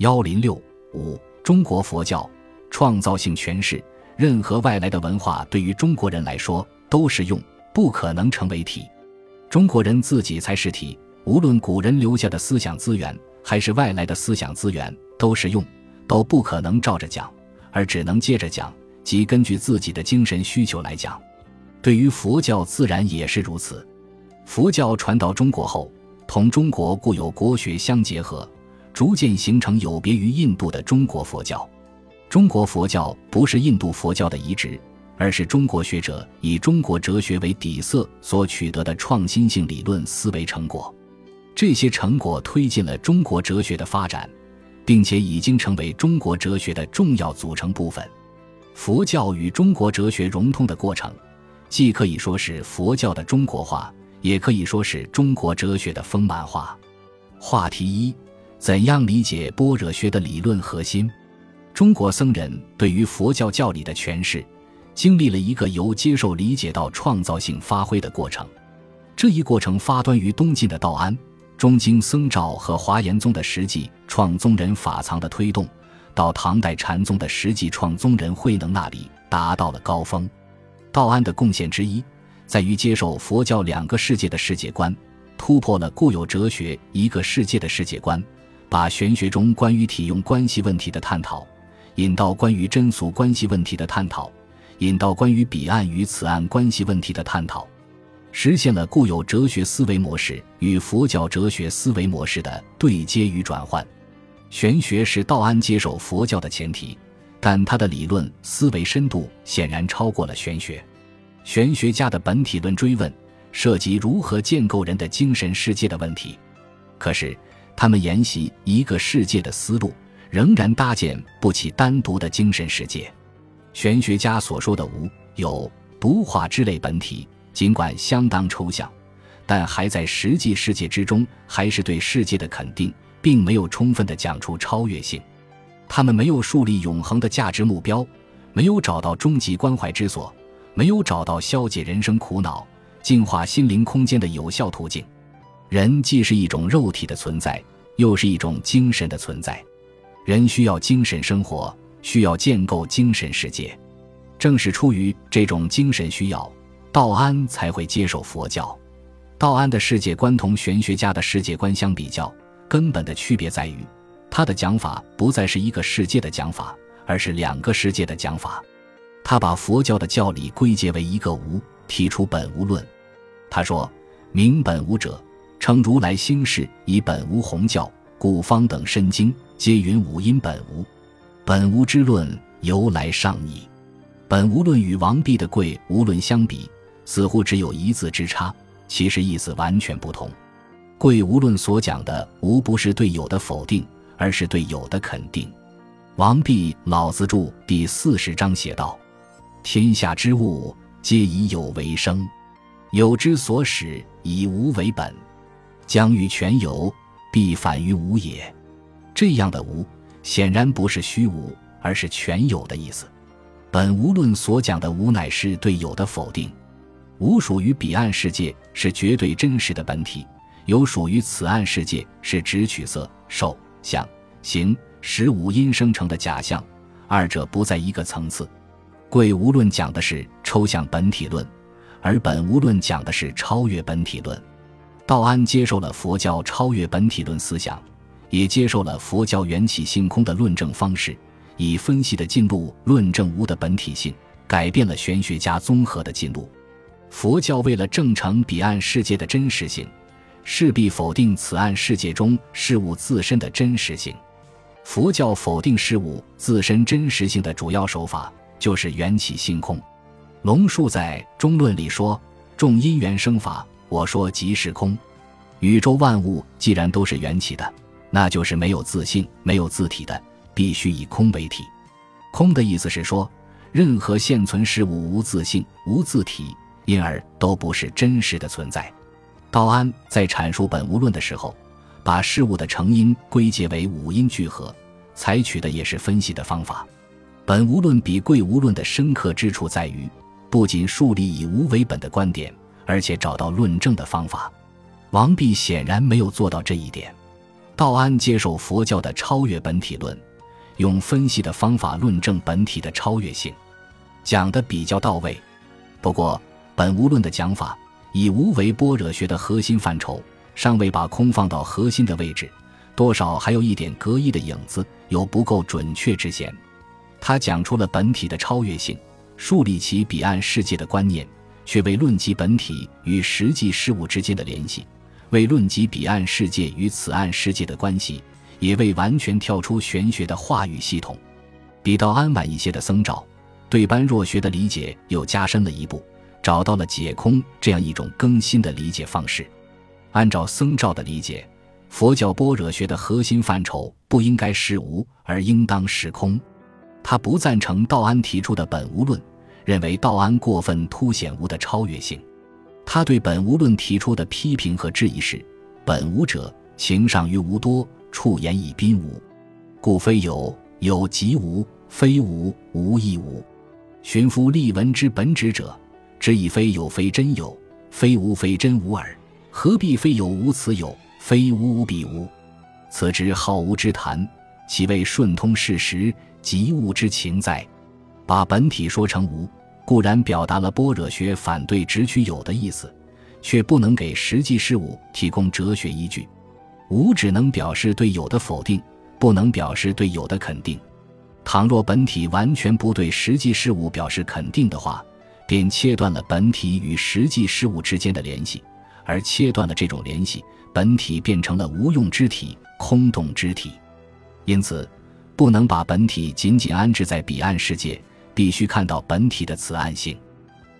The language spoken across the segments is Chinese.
幺零六五，中国佛教创造性诠释。任何外来的文化对于中国人来说都是用，不可能成为体。中国人自己才是体。无论古人留下的思想资源，还是外来的思想资源，都是用，都不可能照着讲，而只能接着讲，即根据自己的精神需求来讲。对于佛教，自然也是如此。佛教传到中国后，同中国固有国学相结合，逐渐形成有别于印度的中国佛教。中国佛教不是印度佛教的移植，而是中国学者以中国哲学为底色所取得的创新性理论思维成果。这些成果推进了中国哲学的发展，并且已经成为中国哲学的重要组成部分。佛教与中国哲学融通的过程，既可以说是佛教的中国化，也可以说是中国哲学的丰满化。话题一：怎样理解般若学的理论核心？中国僧人对于佛教教理的诠释，经历了一个由接受理解到创造性发挥的过程。这一过程发端于东晋的道安、中经僧肇和华严宗的实际创宗人法藏的推动，到唐代禅宗的实际创宗人慧能那里达到了高峰。道安的贡献之一，在于接受佛教两个世界的世界观，突破了固有哲学一个世界的世界观，把玄学中关于体用关系问题的探讨。引到关于真俗关系问题的探讨，引到关于彼岸与此岸关系问题的探讨，实现了固有哲学思维模式与佛教哲学思维模式的对接与转换。玄学是道安接受佛教的前提，但他的理论思维深度显然超过了玄学。玄学家的本体论追问涉及如何建构人的精神世界的问题，可是他们沿袭一个世界的思路。仍然搭建不起单独的精神世界。玄学家所说的无有独化之类本体，尽管相当抽象，但还在实际世界之中，还是对世界的肯定，并没有充分的讲出超越性。他们没有树立永恒的价值目标，没有找到终极关怀之所，没有找到消解人生苦恼、净化心灵空间的有效途径。人既是一种肉体的存在，又是一种精神的存在。人需要精神生活，需要建构精神世界。正是出于这种精神需要，道安才会接受佛教。道安的世界观同玄学家的世界观相比较，根本的区别在于，他的讲法不再是一个世界的讲法，而是两个世界的讲法。他把佛教的教理归结为一个无，提出本无论。他说：“明本无者，称如来心事，以本无红教，古方等深经。”皆云五音本无，本无之论由来尚矣。本无论与王弼的贵无论相比，似乎只有一字之差，其实意思完全不同。贵无论所讲的无不是对有的否定，而是对有的肯定。王弼《老子注》第四十章写道：“天下之物，皆以有为生，有之所始，以无为本，将欲全有，必反于无也。”这样的无，显然不是虚无，而是全有的意思。本无论所讲的无，乃是对有的否定。无属于彼岸世界，是绝对真实的本体；有属于此岸世界，是指取色、受、想、行、识五因生成的假象，二者不在一个层次。贵无论讲的是抽象本体论，而本无论讲的是超越本体论。道安接受了佛教超越本体论思想。也接受了佛教缘起性空的论证方式，以分析的进路论证无的本体性，改变了玄学家综合的进路。佛教为了证成彼岸世界的真实性，势必否定此岸世界中事物自身的真实性。佛教否定事物自身真实性的主要手法，就是缘起性空。龙树在《中论》里说：“众因缘生法，我说即是空。宇宙万物既然都是缘起的。”那就是没有自性、没有自体的，必须以空为体。空的意思是说，任何现存事物无自性、无自体，因而都不是真实的存在。道安在阐述本无论的时候，把事物的成因归结为五因聚合，采取的也是分析的方法。本无论比贵无论的深刻之处在于，不仅树立以无为本的观点，而且找到论证的方法。王弼显然没有做到这一点。道安接受佛教的超越本体论，用分析的方法论证本体的超越性，讲得比较到位。不过，本无论的讲法以无为般若学的核心范畴，尚未把空放到核心的位置，多少还有一点隔异的影子，有不够准确之嫌。他讲出了本体的超越性，树立起彼岸世界的观念，却未论及本体与实际事物之间的联系。为论及彼岸世界与此岸世界的关系，也未完全跳出玄学的话语系统。比道安晚一些的僧肇，对般若学的理解又加深了一步，找到了解空这样一种更新的理解方式。按照僧肇的理解，佛教般若学的核心范畴不应该是无，而应当是空。他不赞成道安提出的本无论，认为道安过分凸显无的超越性。他对本无论提出的批评和质疑是：“本无者，情上于无多，处言以宾无，故非有，有即无；非无，无亦无。寻夫立文之本旨者，知以非有非真有，非无非真无耳。何必非有无此有，非无无彼无？此之好无之谈，岂谓顺通事实，即物之情哉？把本体说成无。”固然表达了般若学反对只取有的意思，却不能给实际事物提供哲学依据。无只能表示对有的否定，不能表示对有的肯定。倘若本体完全不对实际事物表示肯定的话，便切断了本体与实际事物之间的联系，而切断了这种联系，本体变成了无用之体、空洞之体。因此，不能把本体仅仅安置在彼岸世界。必须看到本体的此岸性，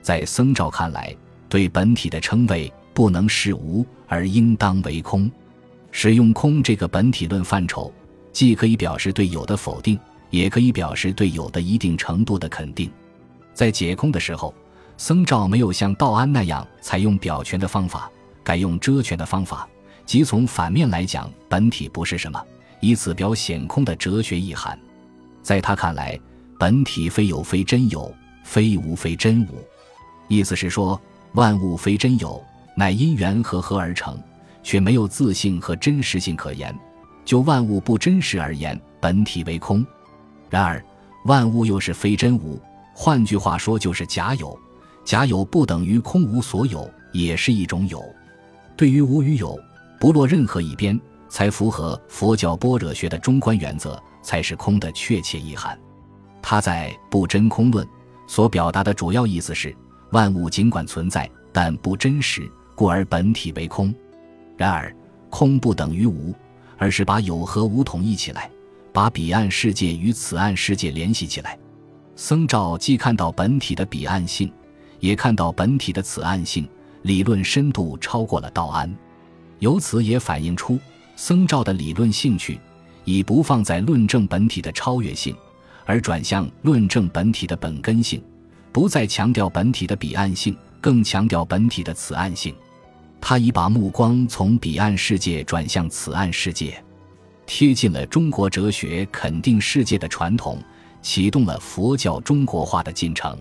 在僧肇看来，对本体的称谓不能是无，而应当为空。使用空这个本体论范畴，既可以表示对有的否定，也可以表示对有的一定程度的肯定。在解空的时候，僧肇没有像道安那样采用表全的方法，改用遮全的方法，即从反面来讲本体不是什么，以此表显空的哲学意涵。在他看来。本体非有非真有，非无非真无，意思是说，万物非真有，乃因缘和合而成，却没有自性和真实性可言。就万物不真实而言，本体为空。然而，万物又是非真无，换句话说，就是假有。假有不等于空无所有，也是一种有。对于无与有，不落任何一边，才符合佛教般若学的中观原则，才是空的确切意涵。他在不真空论所表达的主要意思是：万物尽管存在，但不真实，故而本体为空。然而，空不等于无，而是把有和无统一起来，把彼岸世界与此岸世界联系起来。僧肇既看到本体的彼岸性，也看到本体的此岸性，理论深度超过了道安。由此也反映出僧肇的理论兴趣已不放在论证本体的超越性。而转向论证本体的本根性，不再强调本体的彼岸性，更强调本体的此岸性。他已把目光从彼岸世界转向此岸世界，贴近了中国哲学肯定世界的传统，启动了佛教中国化的进程。